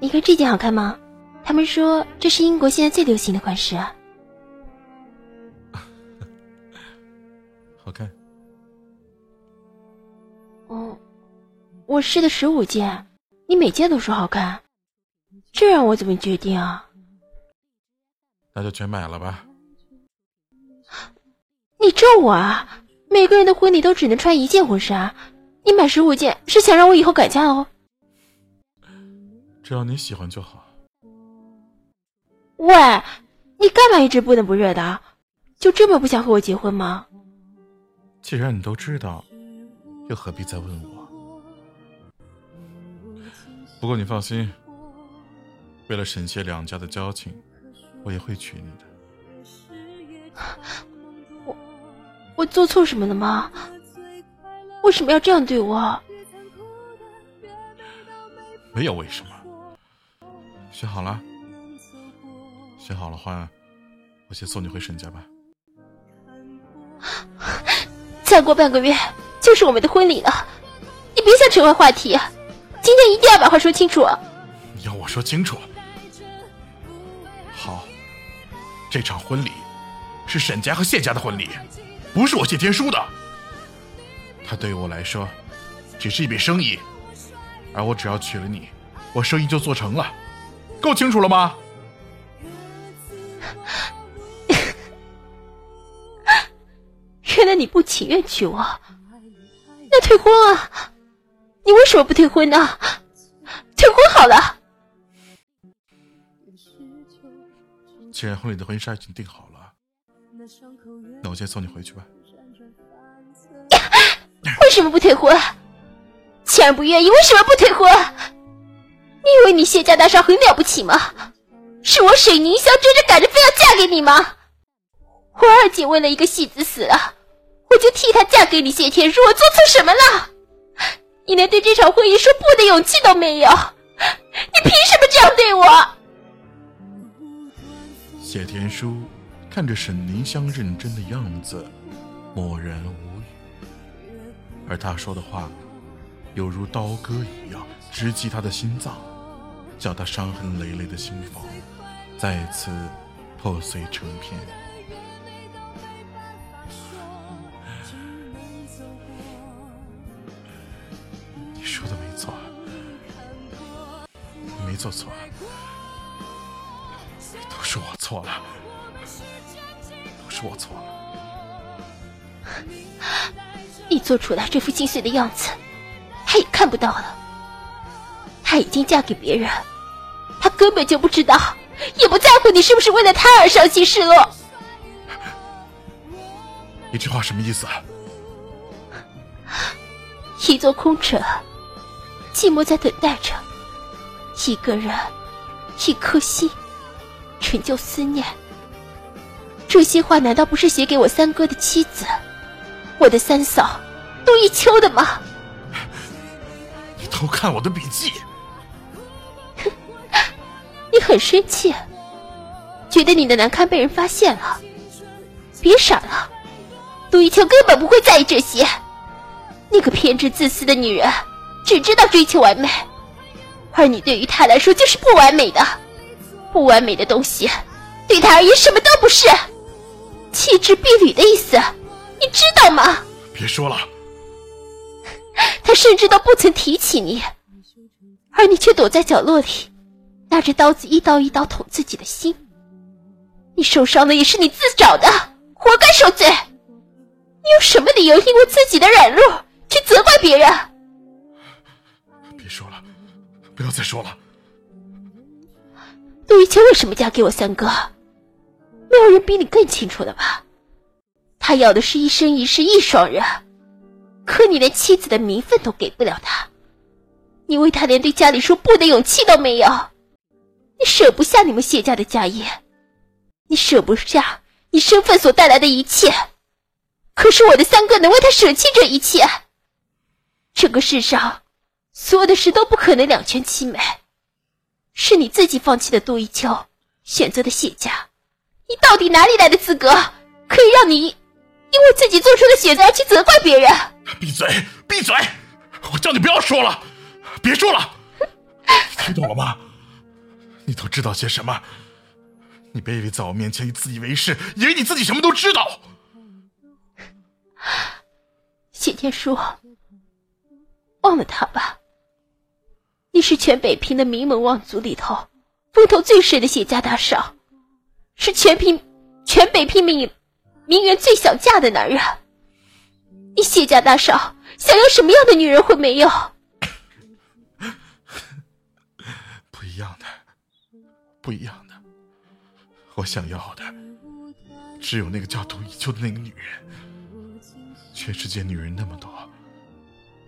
你看这件好看吗？他们说这是英国现在最流行的款式啊。好看。哦，我试的十五件，你每件都说好看，这让我怎么决定啊？那就全买了吧。你咒我啊！每个人的婚礼都只能穿一件婚纱，你买十五件是想让我以后改嫁哦？只要你喜欢就好。喂，你干嘛一直不冷不热的？就这么不想和我结婚吗？既然你都知道，又何必再问我？不过你放心，为了沈谢两家的交情，我也会娶你的。我我做错什么了吗？为什么要这样对我？没有为什么。选好了，选好了话，我先送你回沈家吧。再过半个月就是我们的婚礼了，你别想扯开话题，今天一定要把话说清楚。你要我说清楚？好，这场婚礼是沈家和谢家的婚礼，不是我谢天书的。他对于我来说只是一笔生意，而我只要娶了你，我生意就做成了，够清楚了吗？原来你不情愿娶我，那退婚啊！你为什么不退婚呢？退婚好了。既然婚礼的婚纱已经订好了，那我先送你回去吧。为什么不退婚？既然不愿意，为什么不退婚？你谢家大少很了不起吗？是我沈凝香追着赶着非要嫁给你吗？我二姐为了一个戏子死了。我就替她嫁给你谢天书，我做错什么了？你连对这场婚姻说不的勇气都没有，你凭什么这样对我？谢天书看着沈凝香认真的样子，默然无语，而他说的话，犹如刀割一样直击他的心脏，叫他伤痕累累的心房再次破碎成片。你说的没错，你没做错，都是我错了，都是我错了。你做出来这副心碎的样子，他也看不到了。他已经嫁给别人，他根本就不知道，也不在乎你是不是为了他而伤心失落。你这话什么意思？一座空城，寂寞在等待着。一个人，一颗心，成就思念。这些话难道不是写给我三哥的妻子，我的三嫂杜一秋的吗？你偷看我的笔记，你很生气，觉得你的难堪被人发现了。别傻了，杜一秋根本不会在意这些。那个偏执自私的女人，只知道追求完美。而你对于她来说就是不完美的，不完美的东西，对她而言什么都不是。弃之敝履的意思，你知道吗？别说了。他甚至都不曾提起你，而你却躲在角落里，拿着刀子一刀一刀捅自己的心。你受伤的也是你自找的，活该受罪。你有什么理由因为自己的软弱去责怪别人？别说了。不要再说了。陆玉秋为什么嫁给我三哥？没有人比你更清楚了吧？他要的是一生一世一双人，可你连妻子的名分都给不了他，你为他连对家里说不的勇气都没有，你舍不下你们谢家的家业，你舍不下你身份所带来的一切，可是我的三哥能为他舍弃这一切？这个世上。所有的事都不可能两全其美，是你自己放弃的杜一秋，选择的谢家，你到底哪里来的资格，可以让你因为自己做出的选择而去责怪别人？闭嘴！闭嘴！我叫你不要说了，别说了，听懂了吗？你都知道些什么？你别以为在我面前自以为是，以为你自己什么都知道。谢天书，忘了他吧。你是全北平的名门望族里头风头最盛的谢家大少，是全平全北平名名媛最想嫁的男人。你谢家大少想要什么样的女人会没有？不一样的。我想要的只有那个叫杜以秋的那个女人。全世界女人那么多，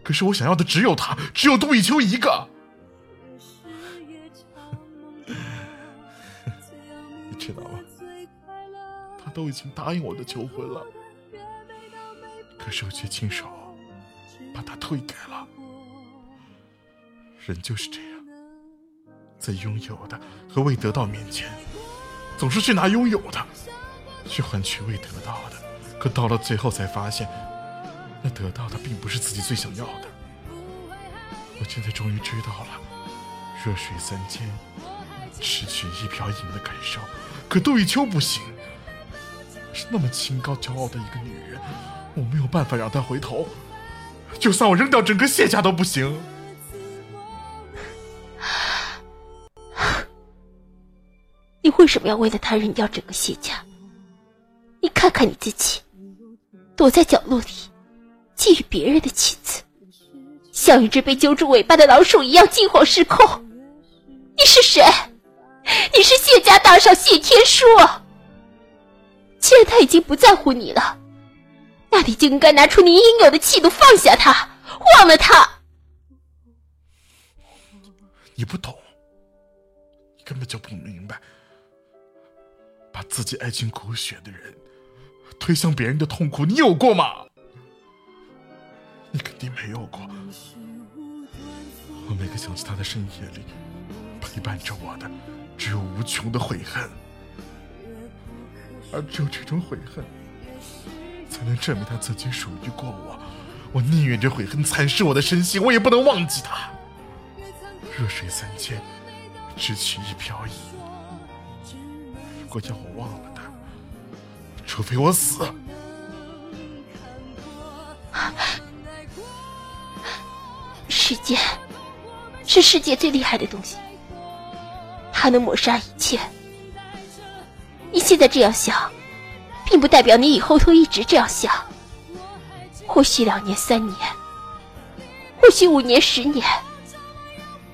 可是我想要的只有她，只有杜以秋一个。你知道吗？他都已经答应我的求婚了，可是我却亲手把他推开了。人就是这样，在拥有的和未得到面前。总是去拿拥有的，去换取未得到的，可到了最后才发现，那得到的并不是自己最想要的。我现在终于知道了，弱水三千，只取一瓢饮的感受。可杜玉秋不行，是那么清高骄傲的一个女人，我没有办法让她回头。就算我扔掉整个谢家都不行。为什么要为了他扔掉整个谢家？你看看你自己，躲在角落里，觊觎别人的妻子，像一只被揪住尾巴的老鼠一样惊慌失控。你是谁？你是谢家大少谢天书。既然他已经不在乎你了，那你就应该拿出你应有的气度，放下他，忘了他。你不懂，你根本就不明白。自己爱进骨血的人推向别人的痛苦，你有过吗？你肯定没有过。我每个想起他的深夜里，陪伴着我的只有无穷的悔恨，而只有这种悔恨，才能证明他曾经属于过我。我宁愿这悔恨蚕食我的身心，我也不能忘记他。弱水三千，只取一瓢饮。如果叫我忘了他，除非我死。时间是世界最厉害的东西，它能抹杀一切。你现在这样想，并不代表你以后会一直这样想。或许两年、三年，或许五年、十年，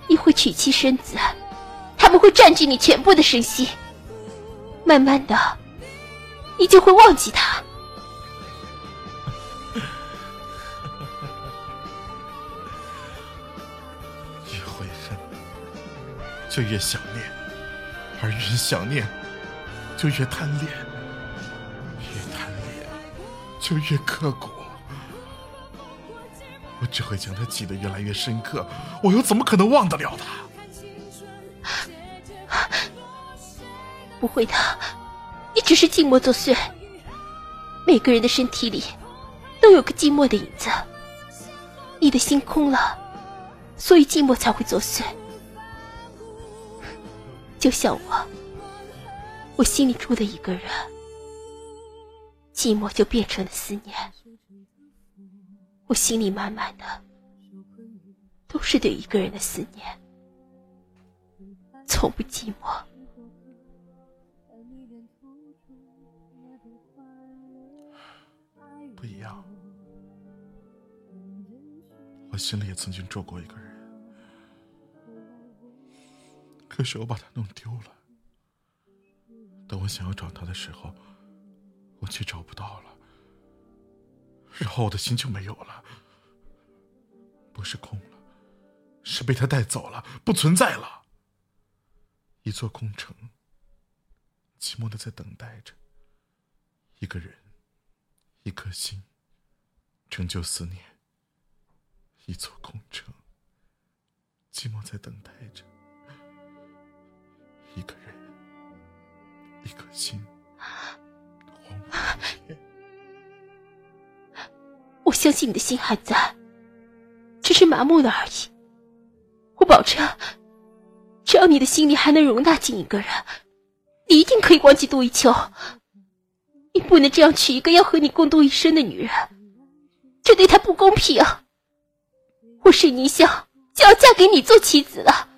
你会娶妻生子，他们会占据你全部的身心。慢慢的，你就会忘记他。越悔恨，就越想念；而越想念，就越贪恋；越贪恋，就越刻骨。我只会将他记得越来越深刻，我又怎么可能忘得了他？不会的，你只是寂寞作祟。每个人的身体里都有个寂寞的影子，你的心空了，所以寂寞才会作祟。就像我，我心里住的一个人，寂寞就变成了思念。我心里满满的都是对一个人的思念，从不寂寞。不一样，我心里也曾经住过一个人，可是我把他弄丢了。等我想要找他的时候，我却找不到了，然后我的心就没有了，不是空了，是被他带走了，不存在了。一座空城，寂寞的在等待着一个人。一颗心，成就思念；一座空城，寂寞在等待着一个人，一颗心，荒无我相信你的心还在，只是麻木了而已。我保证，只要你的心里还能容纳进一个人，你一定可以忘记杜一秋。你不能这样娶一个要和你共度一生的女人，这对她不公平。我沈凝香就要嫁给你做妻子了，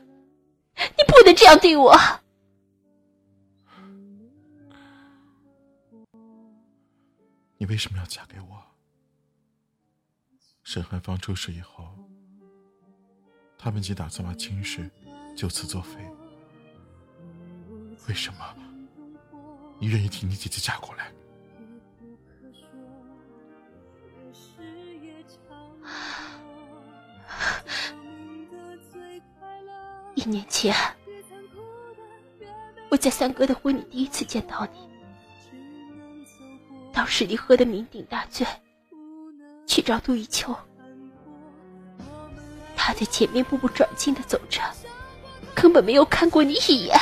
你不能这样对我。你为什么要嫁给我？沈寒芳出事以后，他们姐打算把亲事就此作废。为什么你愿意替你姐姐嫁过来？一年前，我在三哥的婚礼第一次见到你。当时你喝得酩酊大醉，去找杜一秋，他在前面步步转进的走着，根本没有看过你一眼。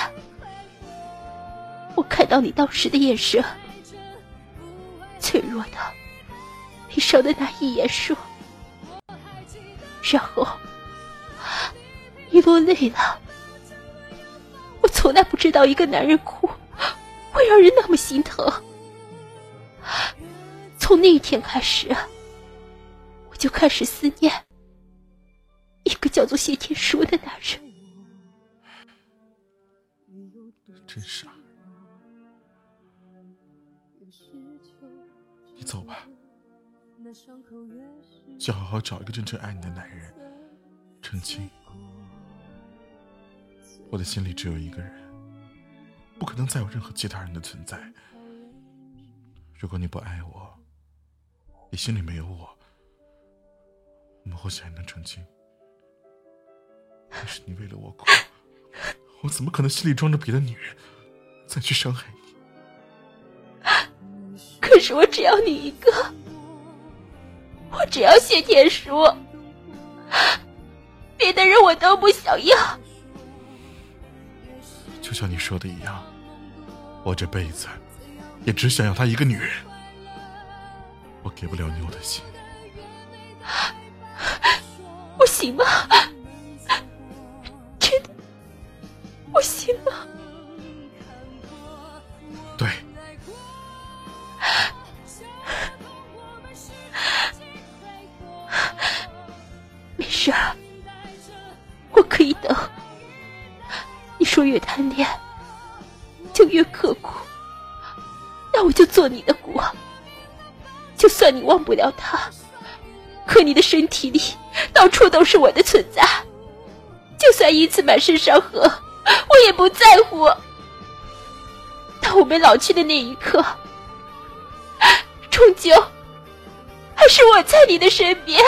我看到你当时的眼神，脆弱的，悲伤的那一眼说，然后你落泪了。我从来不知道一个男人哭会让人那么心疼。从那一天开始，我就开始思念一个叫做谢天书的男人。真傻，你走吧，去好好找一个真正爱你的男人，成亲。我的心里只有一个人，不可能再有任何其他人的存在。如果你不爱我，你心里没有我，我们或许还能成亲。但是你为了我哭，我怎么可能心里装着别的女人，再去伤害你？可是我只要你一个，我只要谢天书，别的人我都不想要。就像你说的一样，我这辈子也只想要她一个女人。我给不了你我的心，不行吗？真的不行吗？你的国。就算你忘不了他，可你的身体里到处都是我的存在。就算因此满身伤痕，我也不在乎。当我们老去的那一刻，终究还是我在你的身边。